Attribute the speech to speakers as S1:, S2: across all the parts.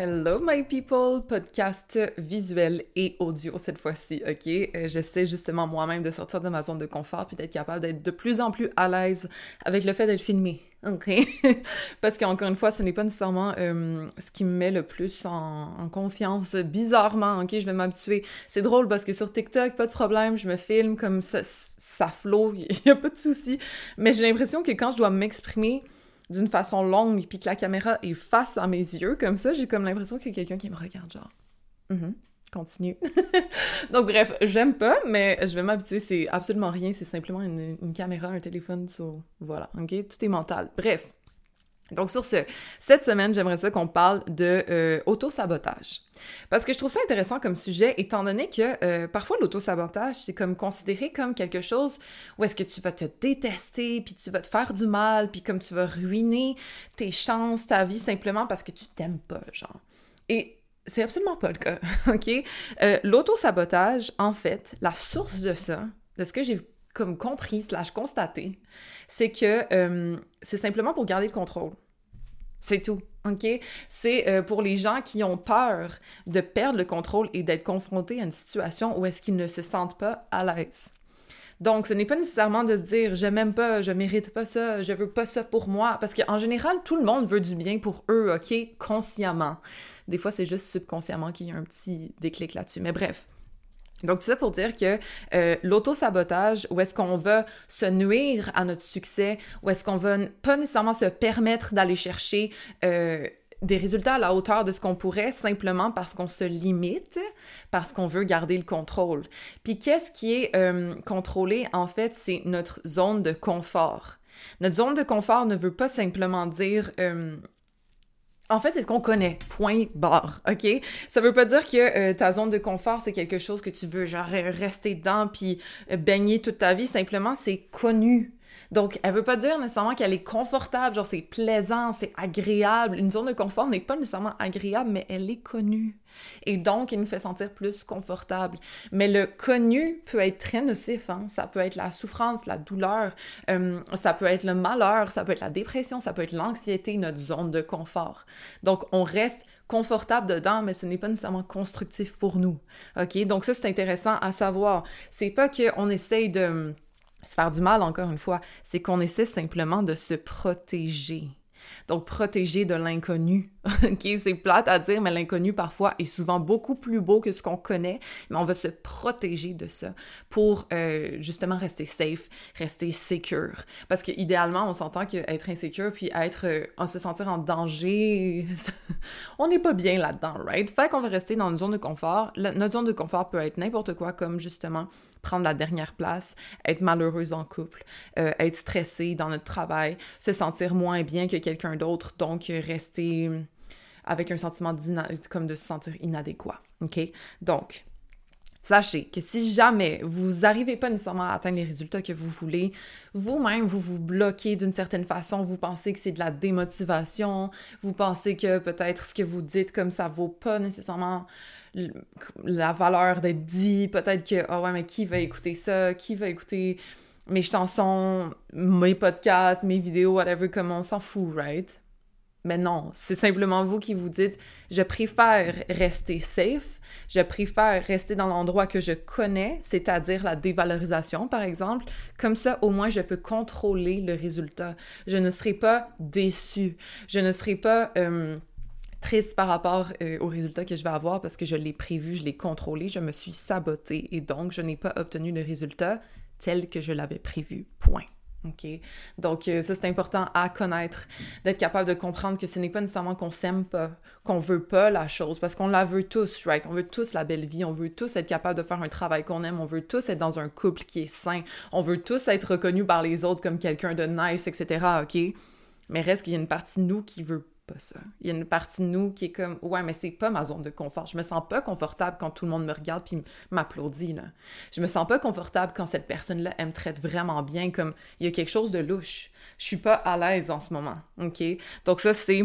S1: Hello my people, podcast visuel et audio cette fois-ci, ok? Euh, j'essaie justement moi-même de sortir de ma zone de confort puis d'être capable d'être de plus en plus à l'aise avec le fait d'être filmé, ok? Parce qu'encore une fois, ce n'est pas nécessairement euh, ce qui me met le plus en, confiance, bizarrement, ok? Je vais m'habituer. C'est drôle parce que sur TikTok, pas de problème, je me filme comme ça, ça flot, il n'y a pas de souci. Mais j'ai l'impression que quand je dois m'exprimer, d'une façon longue, puis que la caméra est face à mes yeux, comme ça, j'ai comme l'impression qu'il y a quelqu'un qui me regarde, genre. Mm continue. Donc bref, j'aime pas, mais je vais m'habituer, c'est absolument rien, c'est simplement une, une, caméra, un téléphone, so, voilà, ok? Tout est mental. Bref, donc sur ce, cette semaine, j'aimerais ça qu'on parle de euh, auto-sabotage. Parce que je trouve ça intéressant comme sujet, étant donné que euh, parfois l'auto-sabotage, c'est comme considéré comme quelque chose où est-ce que tu vas te détester, puis tu vas te faire du mal, puis comme tu vas ruiner tes chances, ta vie, simplement parce que tu t'aimes pas, genre. Et c'est absolument pas le cas, ok? Euh, l'auto-sabotage, en fait, la source de ça, de ce que j'ai comme compris, slash constaté, c'est que euh, c'est simplement pour garder le contrôle. C'est tout, OK? C'est euh, pour les gens qui ont peur de perdre le contrôle et d'être confrontés à une situation où est-ce qu'ils ne se sentent pas à l'aise. Donc, ce n'est pas nécessairement de se dire je m'aime pas, je mérite pas ça, je veux pas ça pour moi, parce qu'en général, tout le monde veut du bien pour eux, OK? Consciemment. Des fois, c'est juste subconsciemment qu'il y a un petit déclic là-dessus. Mais bref. Donc, tout ça pour dire que euh, l'auto-sabotage, où est-ce qu'on va se nuire à notre succès, où est-ce qu'on va pas nécessairement se permettre d'aller chercher euh, des résultats à la hauteur de ce qu'on pourrait simplement parce qu'on se limite, parce qu'on veut garder le contrôle. Puis qu'est-ce qui est euh, contrôlé, en fait, c'est notre zone de confort. Notre zone de confort ne veut pas simplement dire en fait, c'est ce qu'on connaît. Point barre. OK? Ça veut pas dire que euh, ta zone de confort, c'est quelque chose que tu veux, genre, rester dedans puis euh, baigner toute ta vie. Simplement, c'est connu. Donc, elle veut pas dire nécessairement qu'elle est confortable, genre c'est plaisant, c'est agréable. Une zone de confort n'est pas nécessairement agréable, mais elle est connue. Et donc, il nous fait sentir plus confortable. Mais le connu peut être très nocif. Hein? Ça peut être la souffrance, la douleur, euh, ça peut être le malheur, ça peut être la dépression, ça peut être l'anxiété, notre zone de confort. Donc, on reste confortable dedans, mais ce n'est pas nécessairement constructif pour nous. OK? Donc, ça, c'est intéressant à savoir. C'est pas qu'on essaye de se faire du mal, encore une fois, c'est qu'on essaie simplement de se protéger. Donc, protéger de l'inconnu. OK? C'est plate à dire, mais l'inconnu, parfois, est souvent beaucoup plus beau que ce qu'on connaît, mais on va se protéger de ça pour, euh, justement, rester safe, rester secure. Parce que, idéalement, on s'entend qu'être insécure puis être, euh, se sentir en danger, on n'est pas bien là-dedans, right? Fait qu'on va rester dans une zone de confort. notre zone de confort peut être n'importe quoi, comme, justement, prendre la dernière place, être malheureuse en couple, euh, être stressée dans notre travail, se sentir moins bien que quelqu'un d'autre, donc rester avec un sentiment comme de se sentir inadéquat. OK? Donc, Sachez que si jamais vous n'arrivez pas nécessairement à atteindre les résultats que vous voulez, vous-même, vous vous bloquez d'une certaine façon, vous pensez que c'est de la démotivation, vous pensez que peut-être ce que vous dites comme ça vaut pas nécessairement la valeur d'être dit, peut-être que, oh ouais, mais qui va écouter ça, qui va écouter mes chansons, mes podcasts, mes vidéos, whatever, comme on s'en fout, right? Mais non, c'est simplement vous qui vous dites, je préfère rester safe, je préfère rester dans l'endroit que je connais, c'est-à-dire la dévalorisation, par exemple. Comme ça, au moins, je peux contrôler le résultat. Je ne serai pas déçu. Je ne serai pas... Euh, triste par rapport euh, au résultat que je vais avoir parce que je l'ai prévu, je l'ai contrôlé, je me suis sabotée et donc je n'ai pas obtenu le résultat tel que je l'avais prévu. Point. OK? Donc, euh, ça, c'est important à connaître, d'être capable de comprendre que ce n'est pas nécessairement qu'on s'aime pas, qu'on veut pas la chose, parce qu'on la veut tous, right? On veut tous la belle vie, on veut tous être capable de faire un travail qu'on aime, on veut tous être dans un couple qui est sain, on veut tous être reconnus par les autres comme quelqu'un de nice, etc., OK? Mais reste qu'il y a une partie de nous qui veut pas ça. Il y a une partie de nous qui est comme ouais, mais c'est pas ma zone de confort. Je me sens pas confortable quand tout le monde me regarde puis m'applaudit là. Je me sens pas confortable quand cette personne-là elle me traite vraiment bien comme il y a quelque chose de louche. Je suis pas à l'aise en ce moment. OK? Donc ça c'est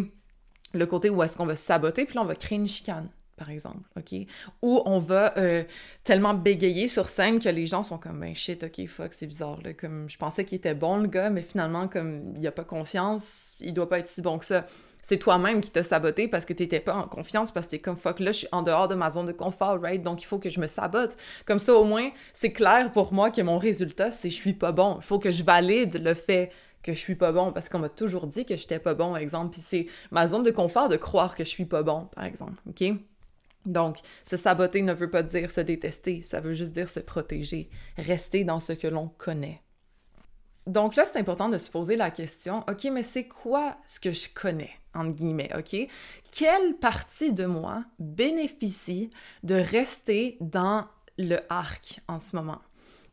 S1: le côté où est-ce qu'on va saboter puis là on va créer une chicane par exemple, OK? Ou on va euh, tellement bégayer sur scène que les gens sont comme, ben shit, OK, fuck, c'est bizarre, là. Comme, je pensais qu'il était bon, le gars, mais finalement, comme, il a pas confiance, il doit pas être si bon que ça. C'est toi-même qui t'as saboté parce que t'étais pas en confiance, parce que t'es comme, fuck, là, je suis en dehors de ma zone de confort, right? Donc, il faut que je me sabote. Comme ça, au moins, c'est clair pour moi que mon résultat, c'est je suis pas bon. Il faut que je valide le fait que je suis pas bon parce qu'on m'a toujours dit que j'étais pas bon, exemple. Puis c'est ma zone de confort de croire que je suis pas bon, par exemple, OK? Donc, se saboter ne veut pas dire se détester, ça veut juste dire se protéger, rester dans ce que l'on connaît. Donc là, c'est important de se poser la question, OK, mais c'est quoi ce que je connais, entre guillemets, OK? Quelle partie de moi bénéficie de rester dans le arc en ce moment?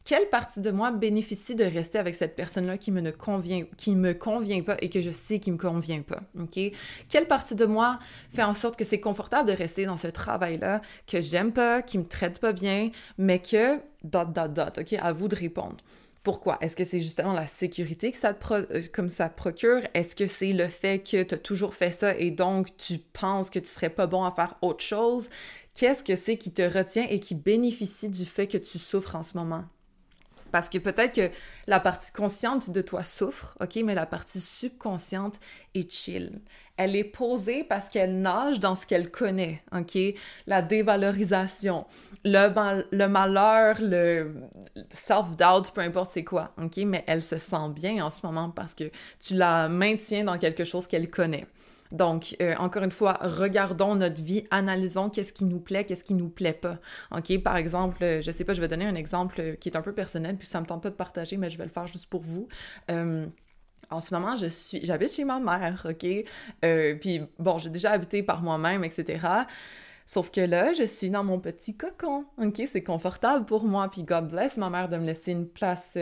S1: quelle partie de moi bénéficie de rester avec cette personne-là qui me ne convient, qui me convient pas et que je sais qui me convient pas, ok? Quelle partie de moi fait en sorte que c'est confortable de rester dans ce travail-là que j'aime pas, qui me traite pas bien, mais que dot dot dot, ok? À vous de répondre. Pourquoi? Est-ce que c'est justement la sécurité que ça te euh, comme ça procure? Est-ce que c'est le fait que tu as toujours fait ça et donc tu penses que tu serais pas bon à faire autre chose? Qu'est-ce que c'est qui te retient et qui bénéficie du fait que tu souffres en ce moment? Parce que peut-être que la partie consciente de toi souffre, OK, mais la partie subconsciente est chill. Elle est posée parce qu'elle nage dans ce qu'elle connaît, OK? La dévalorisation, le, le malheur, le self-doubt, peu importe c'est quoi, OK? Mais elle se sent bien en ce moment parce que tu la maintiens dans quelque chose qu'elle connaît. Donc, euh, encore une fois, regardons notre vie, analysons qu'est-ce qui nous plaît, qu'est-ce qui nous plaît pas. OK? Par exemple, euh, je sais pas, je vais donner un exemple qui est un peu personnel, puis ça me tente pas de partager, mais je vais le faire juste pour vous. Euh, en ce moment, je suis, j'habite chez ma mère, OK? puis bon, j'ai déjà habité par moi-même, etc. Sauf que là, je suis dans mon petit cocon, OK? C'est confortable pour moi, puis God bless ma mère de me laisser une place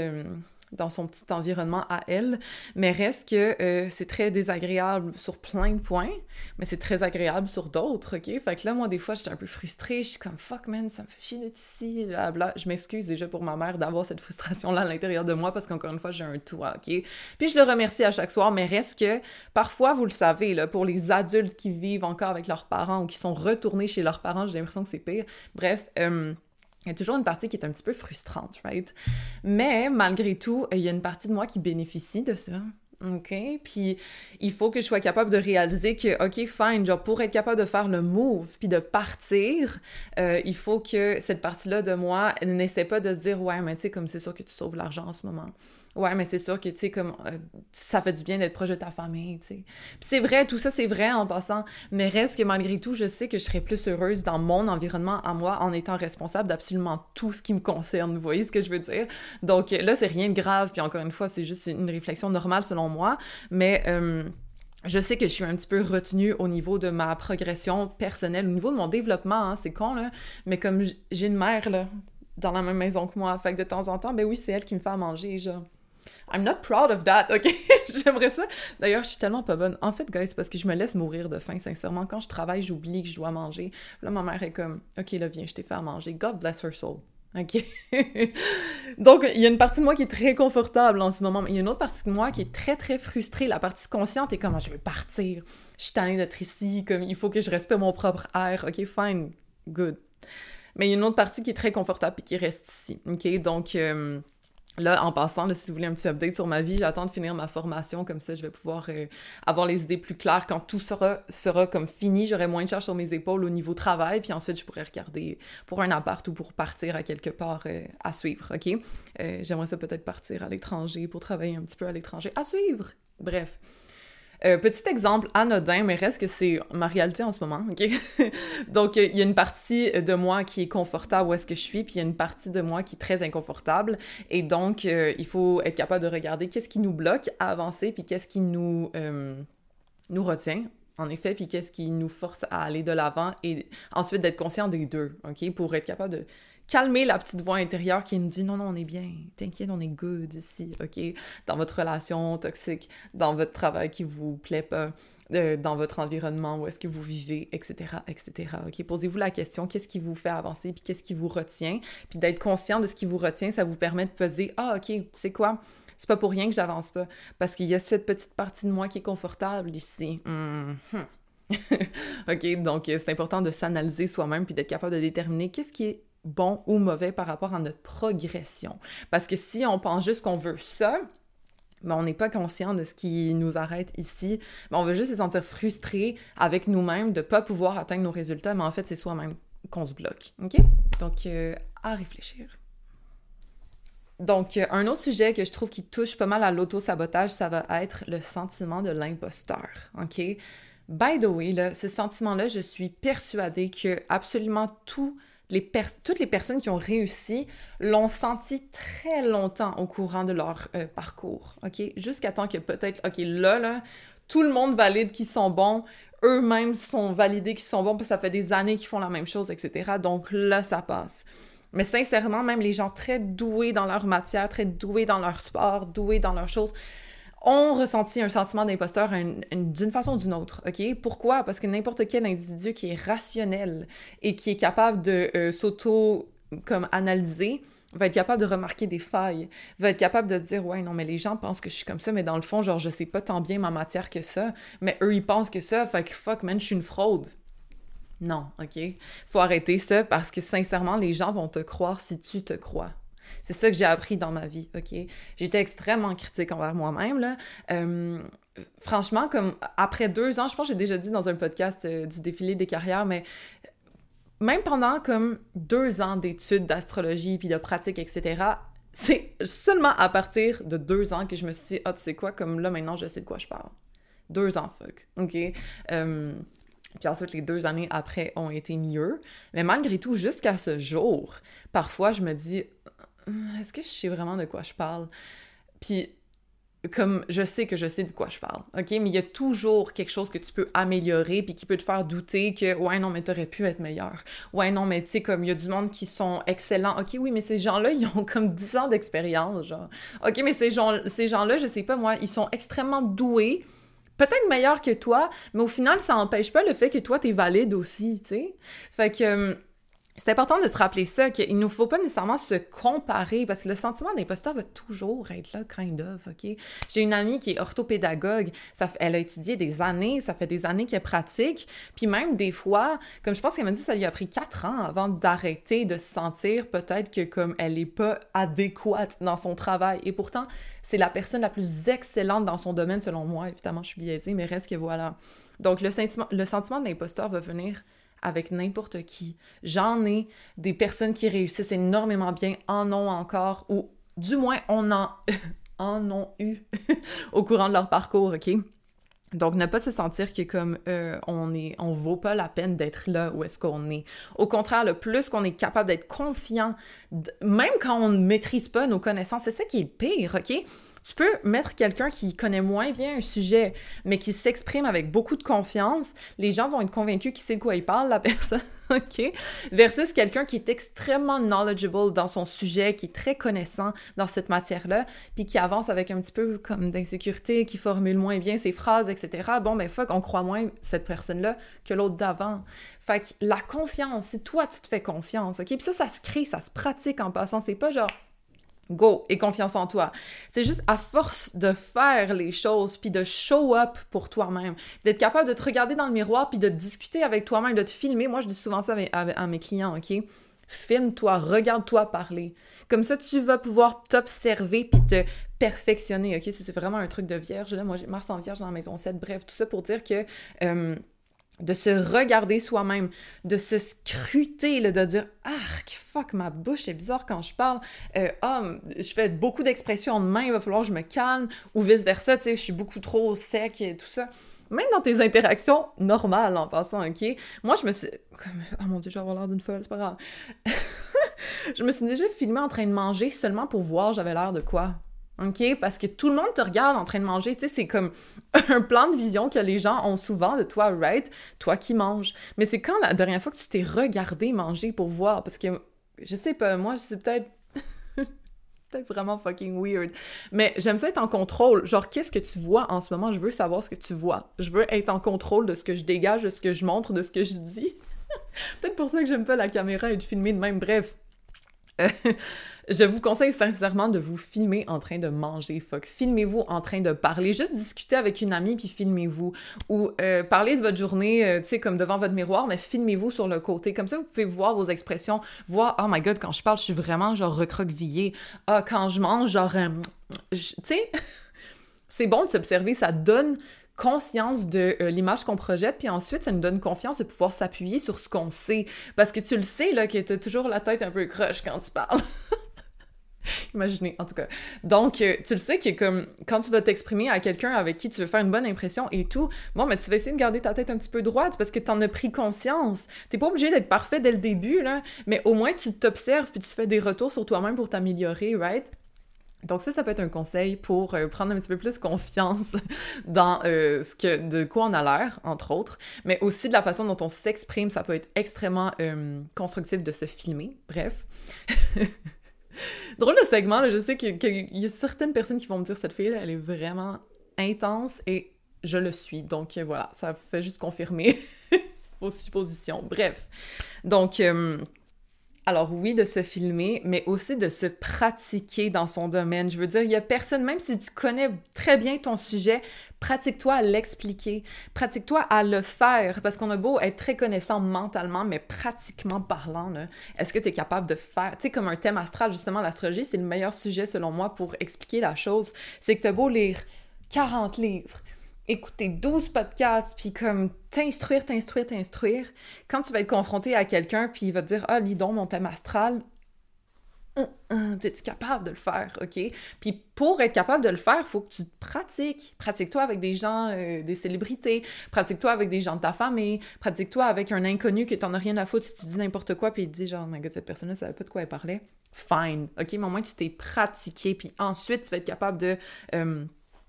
S1: dans son petit environnement à elle, mais reste que euh, c'est très désagréable sur plein de points, mais c'est très agréable sur d'autres, ok? Fait que là, moi, des fois, j'étais un peu frustrée, je suis comme « fuck, man, ça me fait chier d'être ici, bla Je m'excuse déjà pour ma mère d'avoir cette frustration-là à l'intérieur de moi, parce qu'encore une fois, j'ai un toit, ok? Puis je le remercie à chaque soir, mais reste que, parfois, vous le savez, là, pour les adultes qui vivent encore avec leurs parents ou qui sont retournés chez leurs parents, j'ai l'impression que c'est pire. Bref, euh, il y a toujours une partie qui est un petit peu frustrante, right? Mais malgré tout, il y a une partie de moi qui bénéficie de ça. OK? Puis il faut que je sois capable de réaliser que, OK, fine, genre pour être capable de faire le move puis de partir, euh, il faut que cette partie-là de moi n'essaie pas de se dire, ouais, mais tu sais, comme c'est sûr que tu sauves l'argent en ce moment. Ouais, mais c'est sûr que, tu sais, comme, euh, ça fait du bien d'être proche de ta famille, tu sais. Puis c'est vrai, tout ça, c'est vrai en passant, mais reste que malgré tout, je sais que je serais plus heureuse dans mon environnement à moi en étant responsable d'absolument tout ce qui me concerne, vous voyez ce que je veux dire? Donc là, c'est rien de grave, puis encore une fois, c'est juste une réflexion normale selon moi, mais... Euh, je sais que je suis un petit peu retenue au niveau de ma progression personnelle, au niveau de mon développement, hein, c'est con, là, mais comme j'ai une mère, là, dans la même maison que moi, fait que de temps en temps, ben oui, c'est elle qui me fait à manger, genre. I'm not proud of that, ok? J'aimerais ça. D'ailleurs, je suis tellement pas bonne. En fait, guys, parce que je me laisse mourir de faim, sincèrement. Quand je travaille, j'oublie que je dois manger. Là, ma mère est comme, ok, là, viens, je t'ai fait à manger. God bless her soul. OK? Donc, il y a une partie de moi qui est très confortable en ce moment, mais il y a une autre partie de moi qui est très, très frustrée. La partie consciente est comme, ah, je veux partir. Je suis tannée d'être ici, comme, il faut que je respecte mon propre air. OK, fine, good. Mais il y a une autre partie qui est très confortable et qui reste ici. OK? Donc, euh, Là, en passant, si vous voulez un petit update sur ma vie, j'attends de finir ma formation, comme ça je vais pouvoir euh, avoir les idées plus claires quand tout sera, sera comme fini, j'aurai moins de charges sur mes épaules au niveau travail, puis ensuite je pourrai regarder pour un appart ou pour partir à quelque part euh, à suivre, ok? Euh, j'aimerais ça peut-être partir à l'étranger pour travailler un petit peu à l'étranger, à suivre! Bref. Euh, petit exemple anodin, mais reste que c'est ma réalité en ce moment? Donc, il y a une partie de moi qui est confortable où est-ce que je suis, puis il y a une partie de moi qui est très inconfortable. Et donc, euh, il faut être capable de regarder qu'est-ce qui nous bloque à avancer, puis qu'est-ce qui nous, euh, nous retient, en effet, puis qu'est-ce qui nous force à aller de l'avant, et ensuite d'être conscient des deux, OK? Pour être capable de calmer la petite voix intérieure qui nous dit non, non, on est bien, t'inquiète, on est good ici, ok? Dans votre relation toxique, dans votre travail qui vous plaît pas, euh, dans votre environnement, où est-ce que vous vivez, etc., etc. OK? Posez-vous la question, qu'est-ce qui vous fait avancer, puis qu'est-ce qui vous retient? Puis d'être conscient de ce qui vous retient, ça vous permet de peser, ah, OK, tu sais quoi? C'est pas pour rien que j'avance pas, parce qu'il y a cette petite partie de moi qui est confortable ici. Mm-hmm. OK, donc euh, c'est important de s'analyser soi-même puis d'être capable de déterminer qu'est-ce qui est bon ou mauvais par rapport à notre progression. Parce que si on pense juste qu'on veut ça, mais on n'est pas conscient de ce qui nous arrête ici. Mais on veut juste se sentir frustré avec nous-mêmes de ne pas pouvoir atteindre nos résultats, mais en fait, c'est soi-même qu'on se bloque. OK? Donc, euh, à réfléchir. Donc, euh, un autre sujet que je trouve qui touche pas mal à l'auto-sabotage, ça va être le sentiment de l'imposteur. OK? By the way, ce sentiment-là, je suis persuadée que absolument tout toutes les personnes qui ont réussi l'ont senti très longtemps au courant de leur euh, parcours, OK? Jusqu'à temps que peut-être, OK, là, là, tout le monde valide qu'ils sont bons, eux-mêmes sont validés qu'ils sont bons, que ça fait des années qu'ils font la même chose, etc. Donc là, ça passe. Mais sincèrement, même les gens très doués dans leur matière, très doués dans leur sport, doués dans leurs choses, ont ressenti un sentiment d'imposteur d'une façon ou d'une autre, OK? Pourquoi? Parce que n'importe quel individu qui est rationnel et qui est capable de euh, s'auto comme analyser va être capable de remarquer des failles, va être capable de se dire ouais non mais les gens pensent que je suis comme ça mais dans le fond genre je sais pas tant bien ma matière que ça, mais eux ils pensent que ça fait que fuck man je suis une fraude. Non, OK? Faut arrêter ça parce que sincèrement les gens vont te croire si tu te crois. C'est ça que j'ai appris dans ma vie, OK? J'étais extrêmement critique envers moi-même, là. Euh, franchement, comme après deux ans, je pense que j'ai déjà dit dans un podcast euh, du défilé des carrières, mais même pendant comme deux ans d'études d'astrologie puis de pratique, etc., c'est seulement à partir de deux ans que je me suis dit, ah, tu sais quoi, comme là, maintenant, je sais de quoi je parle. Deux ans, fuck. OK? Euh, puis ensuite, les deux années après ont été mieux. Mais malgré tout, jusqu'à ce jour, parfois, je me dis, est-ce que je sais vraiment de quoi je parle? Puis, comme je sais que je sais de quoi je parle, OK? Mais il y a toujours quelque chose que tu peux améliorer puis qui peut te faire douter que, ouais, non, mais t'aurais pu être meilleur. Ouais, non, mais tu sais, comme il y a du monde qui sont excellents. OK, oui, mais ces gens-là, ils ont comme 10 ans d'expérience, genre. OK, mais ces, gens, ces gens-là, je sais pas, moi, ils sont extrêmement doués peut-être meilleurs que toi, mais au final, ça n'empêche pas le fait que toi, t'es valide aussi, tu sais? Fait que hum, c'est important de se rappeler ça, qu'il ne faut pas nécessairement se comparer, parce que le sentiment d'imposteur va toujours être là, kind of, OK? J'ai une amie qui est orthopédagogue, ça, elle a étudié des années, ça fait des années qu'elle pratique, puis même des fois, comme je pense qu'elle m'a dit, ça lui a pris quatre ans avant d'arrêter de se sentir peut-être que comme elle n'est pas adéquate dans son travail, et pourtant, c'est la personne la plus excellente dans son domaine, selon moi, évidemment, je suis biaisée, mais reste que voilà. Donc, le sentiment, le sentiment d'imposteur va venir avec n'importe qui. J'en ai des personnes qui réussissent énormément bien, en ont encore, ou du moins on en, en ont eu au courant de leur parcours, OK? Donc, ne pas se sentir que comme euh, on est, on vaut pas la peine d'être là où est-ce qu'on est. Au contraire, le plus qu'on est capable d'être confiant, même quand on ne maîtrise pas nos connaissances, c'est ça qui est pire, ok? Tu peux mettre quelqu'un qui connaît moins bien un sujet, mais qui s'exprime avec beaucoup de confiance. Les gens vont être convaincus qu'il sait de quoi il parle, la personne, OK? Versus quelqu'un qui est extrêmement knowledgeable dans son sujet, qui est très connaissant dans cette matière-là, puis qui avance avec un petit peu comme d'insécurité, qui formule moins bien ses phrases, etc. Bon, ben fuck, on croit moins cette personne-là que l'autre d'avant. Fait que la confiance, si toi, tu te fais confiance, OK? Puis ça, ça se crée, ça se pratique en passant. C'est pas genre Go et confiance en toi. C'est juste à force de faire les choses puis de show up pour toi-même, d'être capable de te regarder dans le miroir puis de discuter avec toi-même, de te filmer. Moi, je dis souvent ça à, mes clients, OK? Filme-toi, regarde-toi parler. Comme ça, tu vas pouvoir t'observer puis te perfectionner, OK? C'est vraiment un truc de vierge. Là, moi, j'ai Mars en vierge dans la maison 7. Bref, tout ça pour dire que... Euh, de se regarder soi-même, de se scruter, de dire ah fuck ma bouche c'est bizarre quand je parle, euh, ah je fais beaucoup d'expressions de main, il va falloir que je me calme ou vice versa, tu sais je suis beaucoup trop sec et tout ça. Même dans tes interactions normales en passant, ok? Moi je me suis, oh mon dieu je vais avoir l'air d'une folle, c'est pas grave. je me suis déjà filmée en train de manger seulement pour voir j'avais l'air de quoi. OK? Parce que tout le monde te regarde en train de manger. Tu sais, c'est comme un plan de vision que les gens ont souvent de toi, right? Toi qui manges. Mais c'est quand la dernière fois que tu t'es regardé manger pour voir? Parce que je sais pas, moi, c'est peut-être peut-être vraiment fucking weird. Mais j'aime ça être en contrôle. Genre, qu'est-ce que tu vois en ce moment? Je veux savoir ce que tu vois. Je veux être en contrôle de ce que je dégage, de ce que je montre, de ce que je dis. peut-être pour ça que j'aime pas la caméra et de filmer de même. Bref, je vous conseille sincèrement de vous filmer en train de manger. Fuck, filmez-vous en train de parler. Juste discuter avec une amie puis filmez-vous. Ou euh, parler de votre journée, euh, tu sais, comme devant votre miroir, mais filmez-vous sur le côté. Comme ça, vous pouvez voir vos expressions, voir, oh my god, quand je parle, je suis vraiment genre recroquevillée. Ah, quand je mange, genre, euh, tu sais, c'est bon de s'observer, ça donne conscience de euh, l'image qu'on projette, puis ensuite, ça nous donne confiance de pouvoir s'appuyer sur ce qu'on sait. Parce que tu le sais, là, que t'as toujours la tête un peu croche quand tu parles. Imaginez, en tout cas. Donc, euh, tu le sais que comme quand tu vas t'exprimer à quelqu'un avec qui tu veux faire une bonne impression et tout, bon, mais tu vas essayer de garder ta tête un petit peu droite parce que t'en as pris conscience. T'es pas obligé d'être parfait dès le début, là, mais au moins tu t'observes puis tu fais des retours sur toi-même pour t'améliorer, right? Donc ça, ça peut être un conseil pour euh, prendre un petit peu plus confiance dans euh, ce de quoi on a l'air, entre autres, mais aussi de la façon dont on s'exprime, ça peut être extrêmement euh, constructif de se filmer. Bref. Drôle de segment, là, je sais qu'il y a certaines personnes qui vont me dire cette fille, elle est vraiment intense et je le suis. Donc voilà, ça fait juste confirmer vos suppositions. Bref. Donc, alors oui, de se filmer, mais aussi de se pratiquer dans son domaine. Je veux dire, il y a personne, même si tu connais très bien ton sujet, pratique-toi à l'expliquer, pratique-toi à le faire, parce qu'on a beau être très connaissant mentalement, mais pratiquement parlant, est-ce que tu es capable de faire, tu sais, comme un thème astral, justement, l'astrologie, c'est le meilleur sujet selon moi pour expliquer la chose, c'est que tu as beau lire 40 livres, écouter 12 podcasts, puis comme t'instruire, t'instruire, t'instruire, quand tu vas être confronté à quelqu'un, puis il va te dire « Ah, lis donc mon thème astral hum, hum, T'es-tu capable de le faire, OK? Puis pour être capable de le faire, il faut que tu te pratiques. Pratique-toi avec des gens, euh, des célébrités. Pratique-toi avec des gens de ta famille. Pratique-toi avec un inconnu que t'en as rien à foutre si tu dis n'importe quoi, puis il te dit genre, oh my god, cette personne-là savait pas de quoi elle parlait. Fine, OK? Mais au moins, tu t'es pratiqué, puis ensuite, tu vas être capable de... Euh,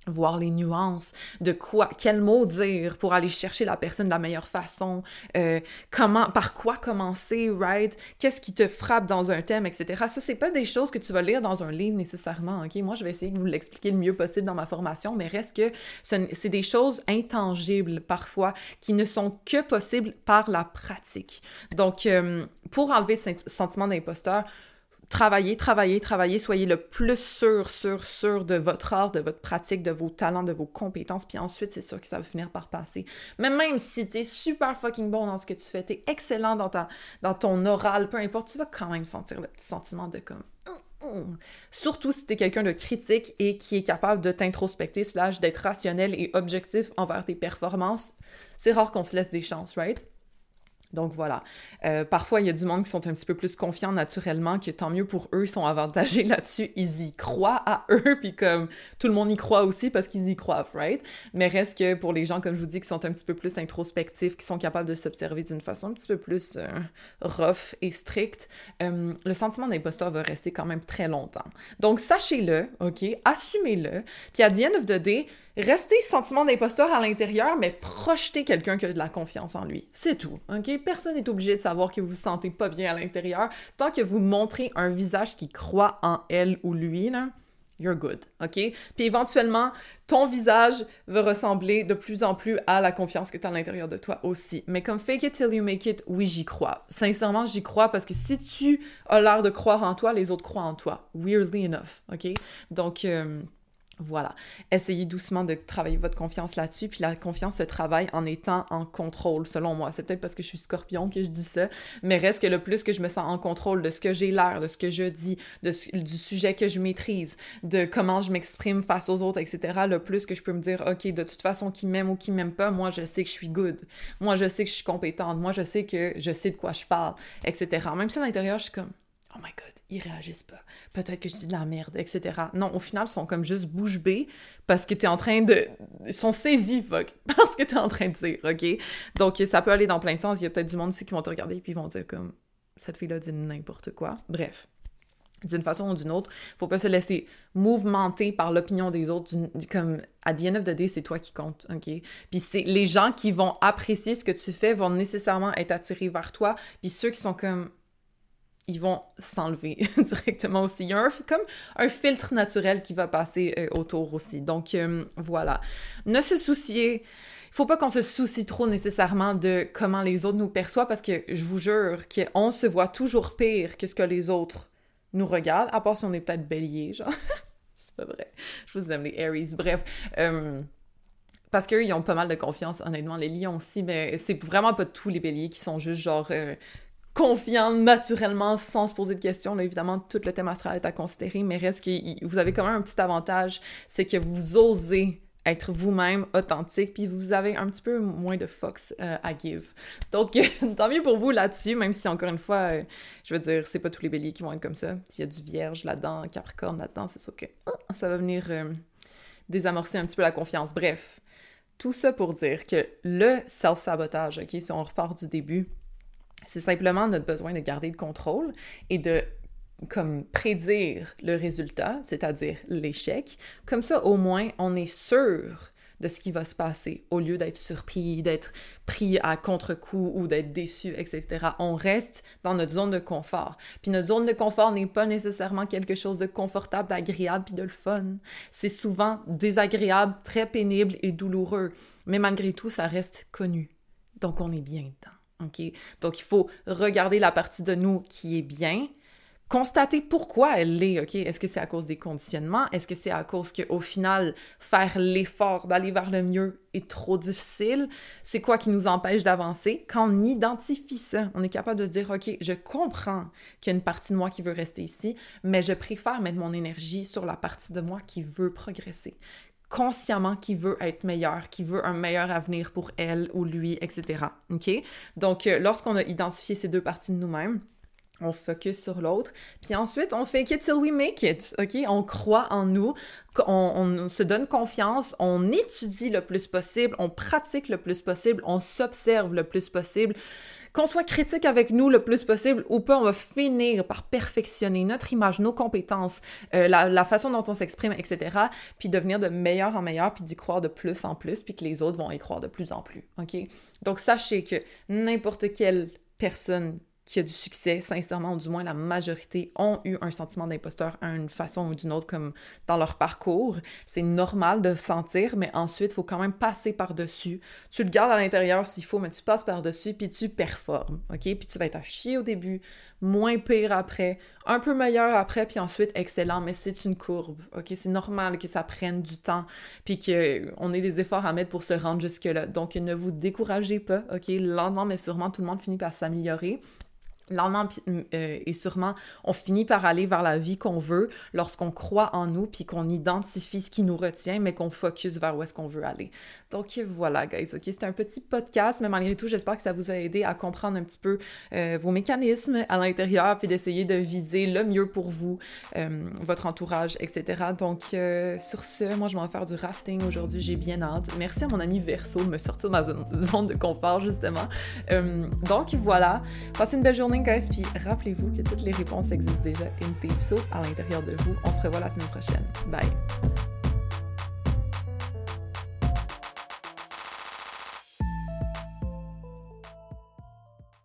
S1: voir les nuances de quoi, quel mot dire pour aller chercher la personne de la meilleure façon, euh, comment, par quoi commencer, right? Qu'est-ce qui te frappe dans un thème, etc. Ça, c'est pas des choses que tu vas lire dans un livre nécessairement, ok? Moi, je vais essayer de vous l'expliquer le mieux possible dans ma formation, mais reste que c'est des choses intangibles parfois qui ne sont que possibles par la pratique. Donc, euh, pour enlever ce sentiment d'imposteur, travaillez, travaillez, travaillez, soyez le plus sûr, sûr, sûr de votre art, de votre pratique, de vos talents, de vos compétences, puis ensuite, c'est sûr que ça va finir par passer. Mais même si t'es super fucking bon dans ce que tu fais, t'es excellent dans, ta, dans ton oral, peu importe, tu vas quand même sentir le petit sentiment de comme... Surtout si t'es quelqu'un de critique et qui est capable de t'introspecter, slash d'être rationnel et objectif envers tes performances, c'est rare qu'on se laisse des chances, right? Donc voilà. Euh, parfois, il y a du monde qui sont un petit peu plus confiants naturellement, que tant mieux pour eux, ils sont avantagés là-dessus, ils y croient à eux, puis comme tout le monde y croit aussi parce qu'ils y croient, right? Mais reste que pour les gens, comme je vous dis, qui sont un petit peu plus introspectifs, qui sont capables de s'observer d'une façon un petit peu plus euh, rough et stricte, euh, le sentiment d'imposteur va rester quand même très longtemps. Donc sachez-le, OK? Assumez-le, puis à the end of the day, Restez sentiment d'imposteur à l'intérieur, mais projetez quelqu'un qui a de la confiance en lui. C'est tout, ok? Personne n'est obligé de savoir que vous vous sentez pas bien à l'intérieur. Tant que vous montrez un visage qui croit en elle ou lui, là, you're good, ok? Puis éventuellement, ton visage va ressembler de plus en plus à la confiance que tu as à l'intérieur de toi aussi. Mais comme fake it till you make it, oui, j'y crois. Sincèrement, j'y crois parce que si tu as l'air de croire en toi, les autres croient en toi. Weirdly enough, ok? Donc, euh, voilà. Essayez doucement de travailler votre confiance là-dessus, puis la confiance se travaille en étant en contrôle, selon moi. C'est peut-être parce que je suis scorpion que je dis ça, mais reste que le plus que je me sens en contrôle de ce que j'ai l'air, de ce que je dis, de, du sujet que je maîtrise, de comment je m'exprime face aux autres, etc., le plus que je peux me dire, OK, de toute façon, qui m'aime ou qui m'aime pas, moi, je sais que je suis good. Moi, je sais que je suis compétente. Moi, je sais que je sais de quoi je parle, etc. Même si à l'intérieur, je suis comme, oh my god, ils réagissent pas. Peut-être que je dis de la merde, etc. Non, au final, ils sont comme juste bouche bée parce que t'es en train de... Ils sont saisis, fuck, parce que t'es en train de dire, OK? Donc, ça peut aller dans plein de sens. Il y a peut-être du monde aussi qui vont te regarder puis ils vont dire comme, cette fille-là dit n'importe quoi. Bref d'une façon ou d'une autre. Faut pas se laisser mouvementer par l'opinion des autres. Comme, à the end of the c'est toi qui compte, OK? Puis c'est les gens qui vont apprécier ce que tu fais vont nécessairement être attirés vers toi. Puis ceux qui sont comme, ils vont s'enlever directement aussi. Il y a un, comme un filtre naturel qui va passer euh, autour aussi. Donc euh, voilà. Ne se soucier. Il faut pas qu'on se soucie trop nécessairement de comment les autres nous perçoivent parce que je vous jure qu'on se voit toujours pire que ce que les autres nous regardent, à part si on est peut-être bélier, genre. C'est pas vrai. Je vous aime les Aries. Bref. Euh, parce qu'eux, ils ont pas mal de confiance, honnêtement. Les lions aussi, mais c'est vraiment pas tous les béliers qui sont juste genre confiant naturellement sans se poser de questions. Là, évidemment, tout le thème astral est à considérer, mais reste que vous avez quand même un petit avantage, c'est que vous osez être vous-même authentique, puis vous avez un petit peu moins de fox euh, à give. Donc, tant mieux pour vous là-dessus, même si encore une fois, euh, je veux dire, c'est pas tous les béliers qui vont être comme ça. S'il y a du vierge là-dedans, capricorne là-dedans, c'est sûr que oh, ça va venir euh, désamorcer un petit peu la confiance. Bref, tout ça pour dire que le self-sabotage, ok, si on repart du début, c'est simplement notre besoin de garder le contrôle et de comme prédire le résultat, c'est-à-dire l'échec. Comme ça, au moins, on est sûr de ce qui va se passer au lieu d'être surpris, d'être pris à contre-coup ou d'être déçu, etc. On reste dans notre zone de confort. Puis notre zone de confort n'est pas nécessairement quelque chose de confortable, d'agréable puis de le fun. C'est souvent désagréable, très pénible et douloureux. Mais malgré tout, ça reste connu. Donc on est bien dedans. Donc, il faut regarder la partie de nous qui est bien, constater pourquoi elle l'est, OK? Est-ce que c'est à cause des conditionnements? Est-ce que c'est à cause qu'au final, faire l'effort d'aller vers le mieux est trop difficile? C'est quoi qui nous empêche d'avancer? Quand on identifie ça, on est capable de se dire, OK, je comprends qu'il y a une partie de moi qui veut rester ici, mais je préfère mettre mon énergie sur la partie de moi qui veut progresser consciemment qui veut être meilleur, qui veut un meilleur avenir pour elle ou lui, etc. OK? Donc, euh, lorsqu'on a identifié ces deux parties de nous-mêmes, on focus sur l'autre, puis ensuite on fake it till we make it, ok? On croit en nous, on, se donne confiance, on étudie le plus possible, on pratique le plus possible, on s'observe le plus possible, qu'on soit critique avec nous le plus possible ou pas, on va finir par perfectionner notre image, nos compétences, euh, la, façon dont on s'exprime, etc. Puis devenir de meilleur en meilleur, puis d'y croire de plus en plus, puis que les autres vont y croire de plus en plus. OK? Donc sachez que n'importe quelle personne qui a du succès, sincèrement, ou du moins la majorité, ont eu un sentiment d'imposteur à une façon ou d'une autre, comme dans leur parcours. C'est normal de sentir, mais ensuite, il faut quand même passer par-dessus. Tu le gardes à l'intérieur s'il faut, mais tu passes par-dessus, puis tu performes, OK? Puis tu vas être à chier au début, moins pire après, un peu meilleur après, puis ensuite excellent, mais c'est une courbe, OK? C'est normal que ça prenne du temps, puis qu'on ait des efforts à mettre pour se rendre jusque-là. Donc, ne vous découragez pas, OK? Lentement, mais sûrement, tout le monde finit par s'améliorer lentement euh, et sûrement, on finit par aller vers la vie qu'on veut lorsqu'on croit en nous, puis qu'on identifie ce qui nous retient, mais qu'on focus vers où est-ce qu'on veut aller. Donc voilà, guys, ok, c'était un petit podcast, mais malgré tout, j'espère que ça vous a aidé à comprendre un petit peu euh, vos mécanismes à l'intérieur, puis d'essayer de viser le mieux pour vous, euh, votre entourage, etc. Donc sur ce, moi, je vais en faire du rafting aujourd'hui, j'ai bien hâte. Merci à mon ami Verso de me sortir de ma zone de confort, justement. donc voilà, passez une belle journée guys, puis rappelez-vous que toutes les réponses existent déjà in Deep à l'intérieur de vous. On se revoit la semaine prochaine. Bye!